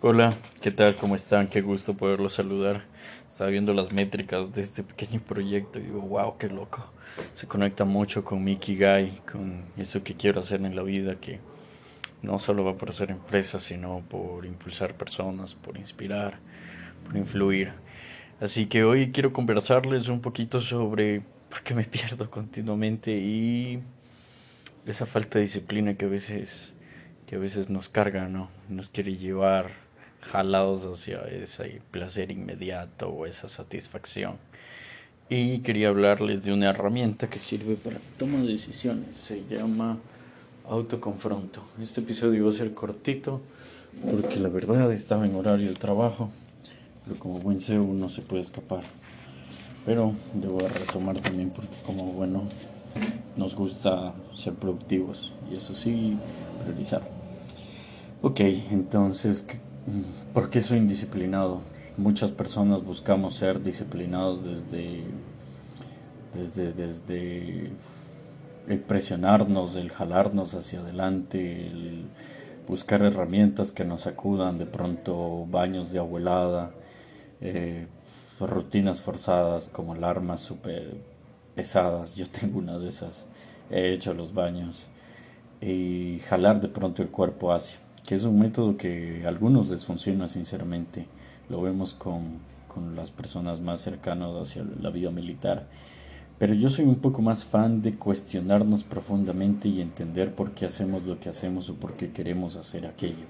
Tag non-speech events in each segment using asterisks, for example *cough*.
Hola, ¿qué tal? ¿Cómo están? Qué gusto poderlos saludar. Estaba viendo las métricas de este pequeño proyecto y digo, wow, qué loco. Se conecta mucho con mi Ikigai, con eso que quiero hacer en la vida, que no solo va por hacer empresas, sino por impulsar personas, por inspirar, por influir. Así que hoy quiero conversarles un poquito sobre por qué me *laughs* pierdo continuamente y esa falta de disciplina que a veces que a veces nos carga, ¿no? Nos quiere llevar jalados hacia ese placer inmediato o esa satisfacción. Y quería hablarles de una herramienta que sirve para toma de decisiones. Se llama autoconfronto. Este episodio va a ser cortito porque la verdad estaba en horario de trabajo, pero como buen CEO no se puede escapar. Pero debo retomar también porque como bueno nos gusta ser productivos y eso sí priorizar. Ok, entonces, ¿Por qué soy indisciplinado? Muchas personas buscamos ser disciplinados desde, desde, desde el presionarnos, el jalarnos hacia adelante, el buscar herramientas que nos acudan, de pronto baños de abuelada, eh, rutinas forzadas como alarmas súper pesadas. Yo tengo una de esas, he hecho los baños y jalar de pronto el cuerpo hacia que es un método que algunos les funciona sinceramente. Lo vemos con, con las personas más cercanas hacia la vida militar. Pero yo soy un poco más fan de cuestionarnos profundamente y entender por qué hacemos lo que hacemos o por qué queremos hacer aquello.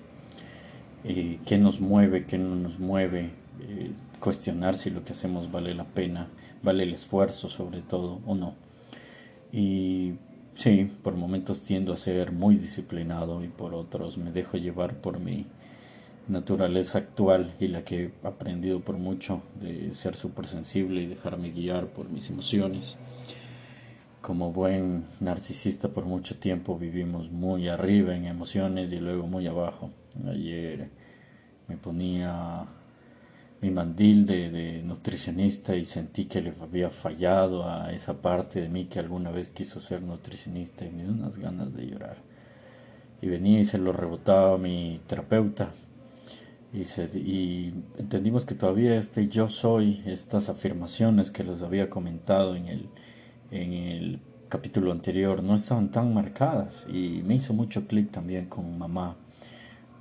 Eh, qué nos mueve, qué no nos mueve, eh, cuestionar si lo que hacemos vale la pena, vale el esfuerzo sobre todo o no. Y Sí, por momentos tiendo a ser muy disciplinado y por otros me dejo llevar por mi naturaleza actual y la que he aprendido por mucho de ser súper sensible y dejarme guiar por mis emociones. Como buen narcisista por mucho tiempo vivimos muy arriba en emociones y luego muy abajo. Ayer me ponía mi mandil de, nutricionista y sentí que le había fallado a esa parte de mí que alguna vez quiso ser nutricionista y me dio unas ganas de llorar. Y venía y se lo rebotaba mi terapeuta. Y, y entendimos que todavía este yo soy, estas afirmaciones que les había comentado en el, en el capítulo anterior, no estaban tan marcadas. Y me hizo mucho clic también con mamá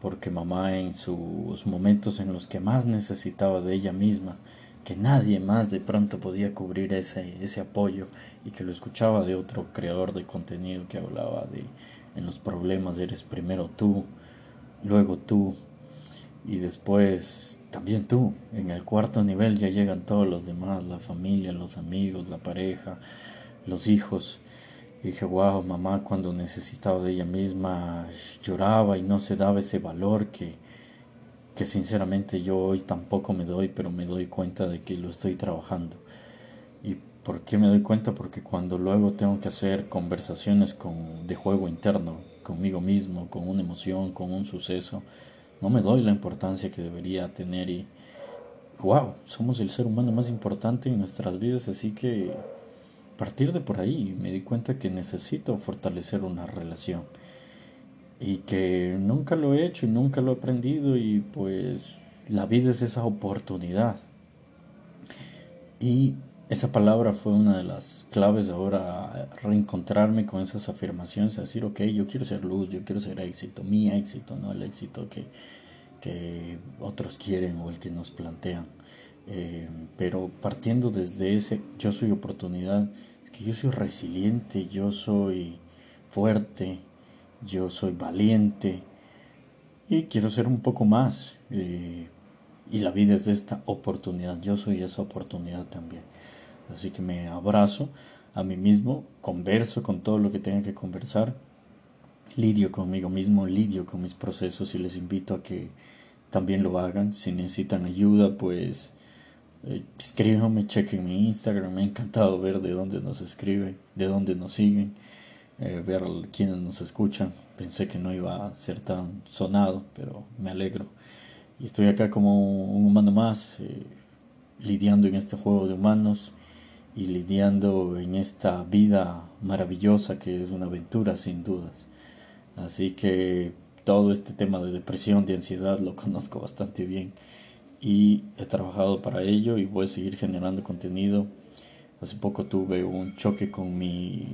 porque mamá en sus momentos en los que más necesitaba de ella misma, que nadie más de pronto podía cubrir ese, ese apoyo y que lo escuchaba de otro creador de contenido que hablaba de en los problemas eres primero tú, luego tú y después también tú. En el cuarto nivel ya llegan todos los demás, la familia, los amigos, la pareja, los hijos y dije, wow, mamá cuando necesitaba de ella misma lloraba y no se daba ese valor que, que sinceramente yo hoy tampoco me doy, pero me doy cuenta de que lo estoy trabajando. ¿Y por qué me doy cuenta? Porque cuando luego tengo que hacer conversaciones con, de juego interno, conmigo mismo, con una emoción, con un suceso, no me doy la importancia que debería tener y wow, somos el ser humano más importante en nuestras vidas, así que partir de por ahí me di cuenta que necesito fortalecer una relación y que nunca lo he hecho y nunca lo he aprendido y pues la vida es esa oportunidad. Y esa palabra fue una de las claves ahora reencontrarme con esas afirmaciones, decir, ok, yo quiero ser luz, yo quiero ser éxito, mi éxito, no el éxito que, que otros quieren o el que nos plantean. Eh, pero partiendo desde ese yo soy oportunidad, es que yo soy resiliente, yo soy fuerte, yo soy valiente y quiero ser un poco más. Eh, y la vida es de esta oportunidad, yo soy esa oportunidad también. Así que me abrazo a mí mismo, converso con todo lo que tenga que conversar, lidio conmigo mismo, lidio con mis procesos y les invito a que también lo hagan. Si necesitan ayuda, pues escríbanme, chequen mi Instagram, me ha encantado ver de dónde nos escriben, de dónde nos siguen, eh, ver quiénes nos escuchan. Pensé que no iba a ser tan sonado, pero me alegro. Y estoy acá como un humano más, eh, lidiando en este juego de humanos y lidiando en esta vida maravillosa que es una aventura sin dudas. Así que todo este tema de depresión, de ansiedad, lo conozco bastante bien y he trabajado para ello y voy a seguir generando contenido. Hace poco tuve un choque con mi,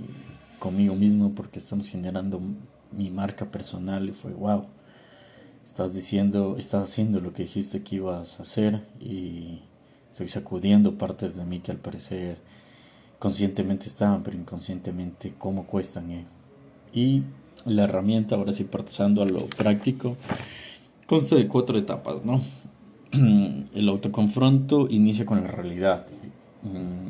conmigo mismo porque estamos generando mi marca personal y fue wow. Estás diciendo, estás haciendo lo que dijiste que ibas a hacer y estoy sacudiendo partes de mí que al parecer conscientemente estaban, pero inconscientemente cómo cuestan. Eh. Y la herramienta, ahora sí pasando a lo práctico, consta de cuatro etapas, ¿no? *clears throat* El autoconfronto inicia con la realidad. Mm,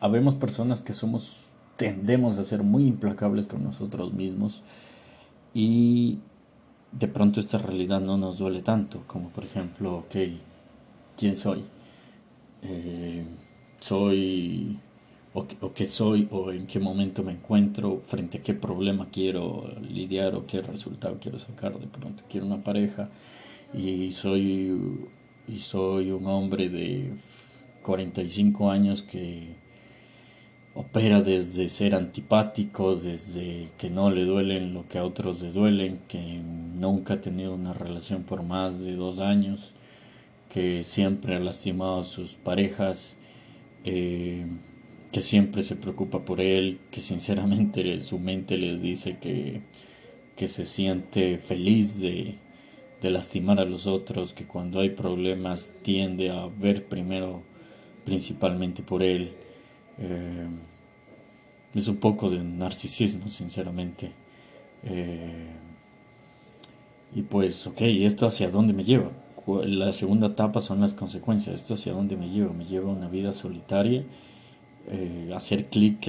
habemos personas que somos, tendemos a ser muy implacables con nosotros mismos y de pronto esta realidad no nos duele tanto, como por ejemplo, ok, ¿quién soy? Eh, soy o, qué soy o en qué momento me encuentro, frente a qué problema quiero lidiar o qué resultado quiero sacar. De pronto quiero una pareja y soy, y soy un hombre de 45 años que opera desde ser antipático, desde que no le duelen lo que a otros le duelen, que nunca ha tenido una relación por más de dos años, que siempre ha lastimado a sus parejas. Eh, que siempre se preocupa por él, que sinceramente *laughs* su mente les dice que, que se siente feliz de, de lastimar a los otros, que cuando hay problemas tiende a ver primero principalmente por él. Eh, es un poco de narcisismo, sinceramente. Eh, y pues, ok, ¿esto hacia dónde me lleva? La segunda etapa son las consecuencias. ¿Esto hacia dónde me lleva? Me lleva a una vida solitaria eh, hacer clic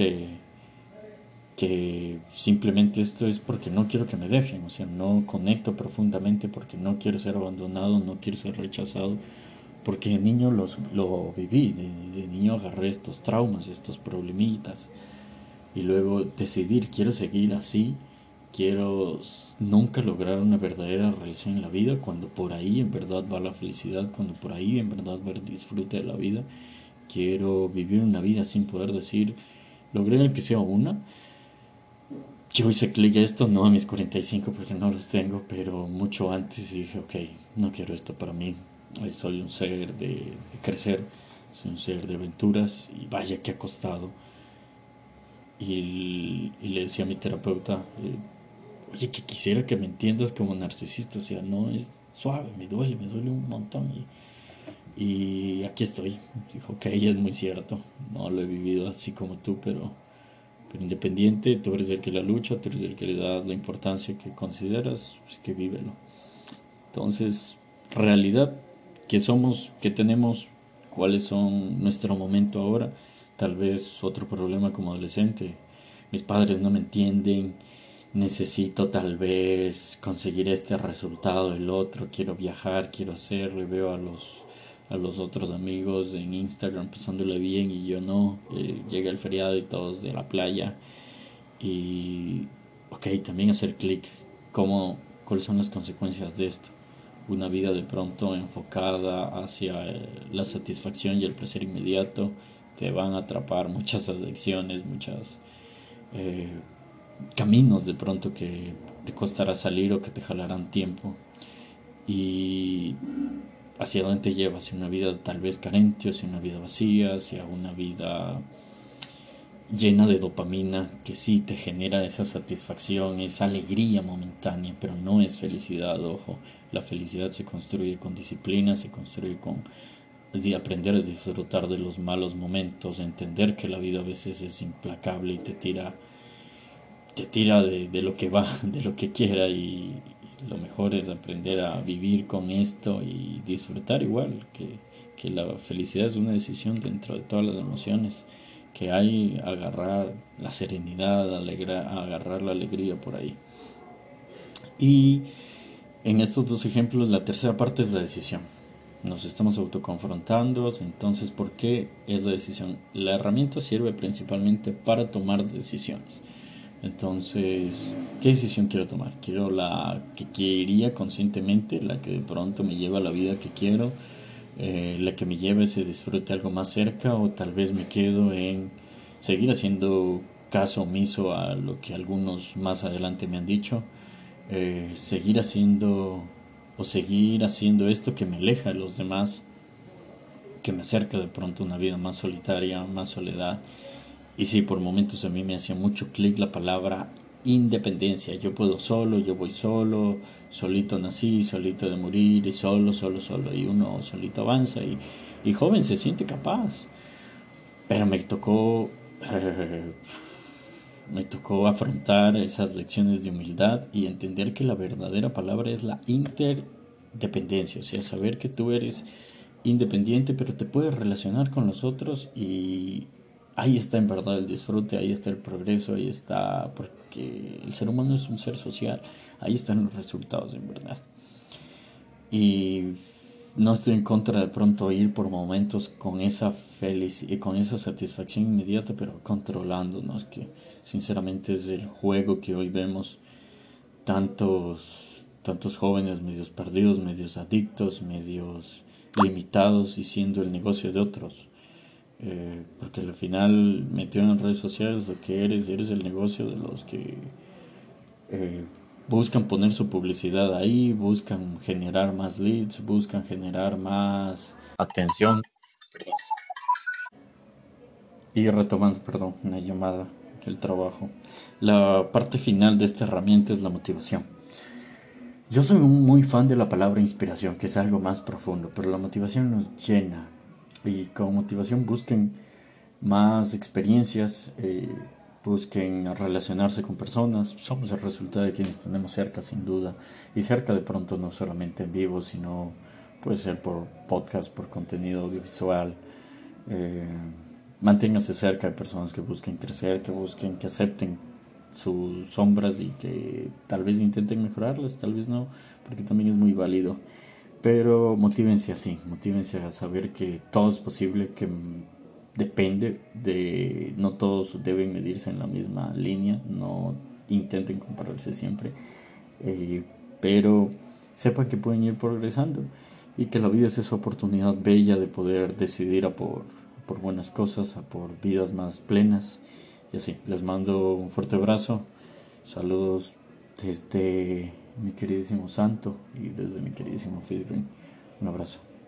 que simplemente esto es porque no quiero que me dejen, o sea, no conecto profundamente porque no quiero ser abandonado, no quiero ser rechazado, porque de niño los, lo viví, de, niño agarré estos traumas, estos problemitas, y luego decidir, quiero seguir así, quiero nunca lograr una verdadera relación en la vida, cuando por ahí en verdad va la felicidad, cuando por ahí en verdad va el disfrute de la vida, quiero vivir una vida sin poder decir, logré el que sea una. Yo hice clic a esto, no a mis 45 porque no los tengo, pero mucho antes dije, ok, no quiero esto para mí. Soy un ser de, crecer, soy un ser de aventuras y vaya que ha costado. Y, le decía a mi terapeuta, eh, oye, que quisiera que me entiendas como narcisista, o sea, no es suave, me duele, me duele un montón. Y, aquí estoy. Dijo ella es muy cierto. No lo he vivido así como tú, pero, pero independiente, tú eres el que la lucha, tú eres el que le das la importancia que consideras, así que vívelo. Entonces, realidad, que somos, que tenemos, cuáles son nuestro momento ahora. Tal vez otro problema como adolescente. Mis padres no me entienden. Necesito tal vez conseguir este resultado, el otro. Quiero viajar, quiero hacerlo y veo a los a los otros amigos en Instagram pasándole bien y yo no. Eh, llega el feriado y todos de la playa. Y, ok, también hacer clic. ¿Cómo, ¿Cuáles son las consecuencias de esto? Una vida de pronto enfocada hacia eh, la satisfacción y el placer inmediato te van a atrapar muchas adicciones, muchos eh, caminos de pronto que te costará salir o que te jalarán tiempo. Y hacia dónde te lleva, una vida tal vez carente, hacia una vida vacía, hacia una vida llena de dopamina que sí te genera esa satisfacción, esa alegría momentánea, pero no es felicidad, ojo, la felicidad se construye con disciplina, se construye con de aprender a disfrutar de los malos momentos, entender que la vida a veces es implacable y te tira te tira de, de lo que va, *laughs* de lo que quiera y, lo mejor es aprender a vivir con esto y disfrutar igual, que, que la felicidad es una decisión dentro de todas las emociones que hay, agarrar la serenidad, alegra, agarrar la alegría por ahí. Y en estos dos ejemplos la tercera parte es la decisión. Nos estamos autoconfrontando, entonces ¿por qué es la decisión? La herramienta sirve principalmente para tomar decisiones. Entonces, ¿qué decisión quiero tomar? ¿Quiero la que quería conscientemente, la que de pronto me lleva a la vida que quiero, eh, la que me lleva a ese disfrute algo más cerca o tal vez me quedo en seguir haciendo caso omiso a lo que algunos más adelante me han dicho? eh, seguir haciendo o seguir haciendo esto que me aleja de los demás, que me acerca de pronto a una vida más solitaria, más soledad. Y sí, por momentos a mí me hacía mucho clic la palabra independencia. Yo puedo solo, yo voy solo, solito nací, solito de morir, solo, solo, solo. Y uno solito avanza y, y joven se siente capaz. Pero me tocó, *laughs* me tocó afrontar esas lecciones de humildad y entender que la verdadera palabra es la interdependencia, o sea, saber que tú eres independiente, pero te puedes relacionar con los otros y ahí está en verdad el disfrute, ahí está el progreso, ahí está, porque el ser humano es un ser social, ahí están los resultados en verdad. Y no estoy en contra de pronto ir por momentos con esa felicidad, con esa satisfacción inmediata, pero controlándonos, que sinceramente es el juego que hoy vemos tantos, tantos jóvenes medios perdidos, medios adictos, medios limitados y siendo el negocio de otros. Eh, porque al final metido en redes sociales lo que eres, eres el negocio de los que eh, buscan poner su publicidad ahí, buscan generar más leads, buscan generar más atención. Y retomando, perdón, una llamada del trabajo. La parte final de esta herramienta es la motivación. Yo soy muy fan de la palabra inspiración, que es algo más profundo, pero la motivación nos llena. Y con motivación busquen más experiencias, eh, busquen relacionarse con personas. Somos el resultado de quienes tenemos cerca, sin duda. Y cerca de pronto no solamente en vivo, sino puede ser por podcast, por contenido audiovisual. Eh, manténgase cerca de personas que busquen crecer, que busquen, que acepten sus sombras y que tal vez intenten mejorarlas, tal vez no, porque también es muy válido. Pero motívense así, motívense a saber que todo es posible, que depende de no todos deben medirse en la misma línea, no intenten compararse siempre, eh, pero sepan que pueden ir progresando y que la vida es esa oportunidad bella de poder decidir a por, por buenas cosas, a por vidas más plenas. Y así, les mando un fuerte abrazo, saludos desde mi queridísimo Santo y desde mi queridísimo Fidrin. Un abrazo.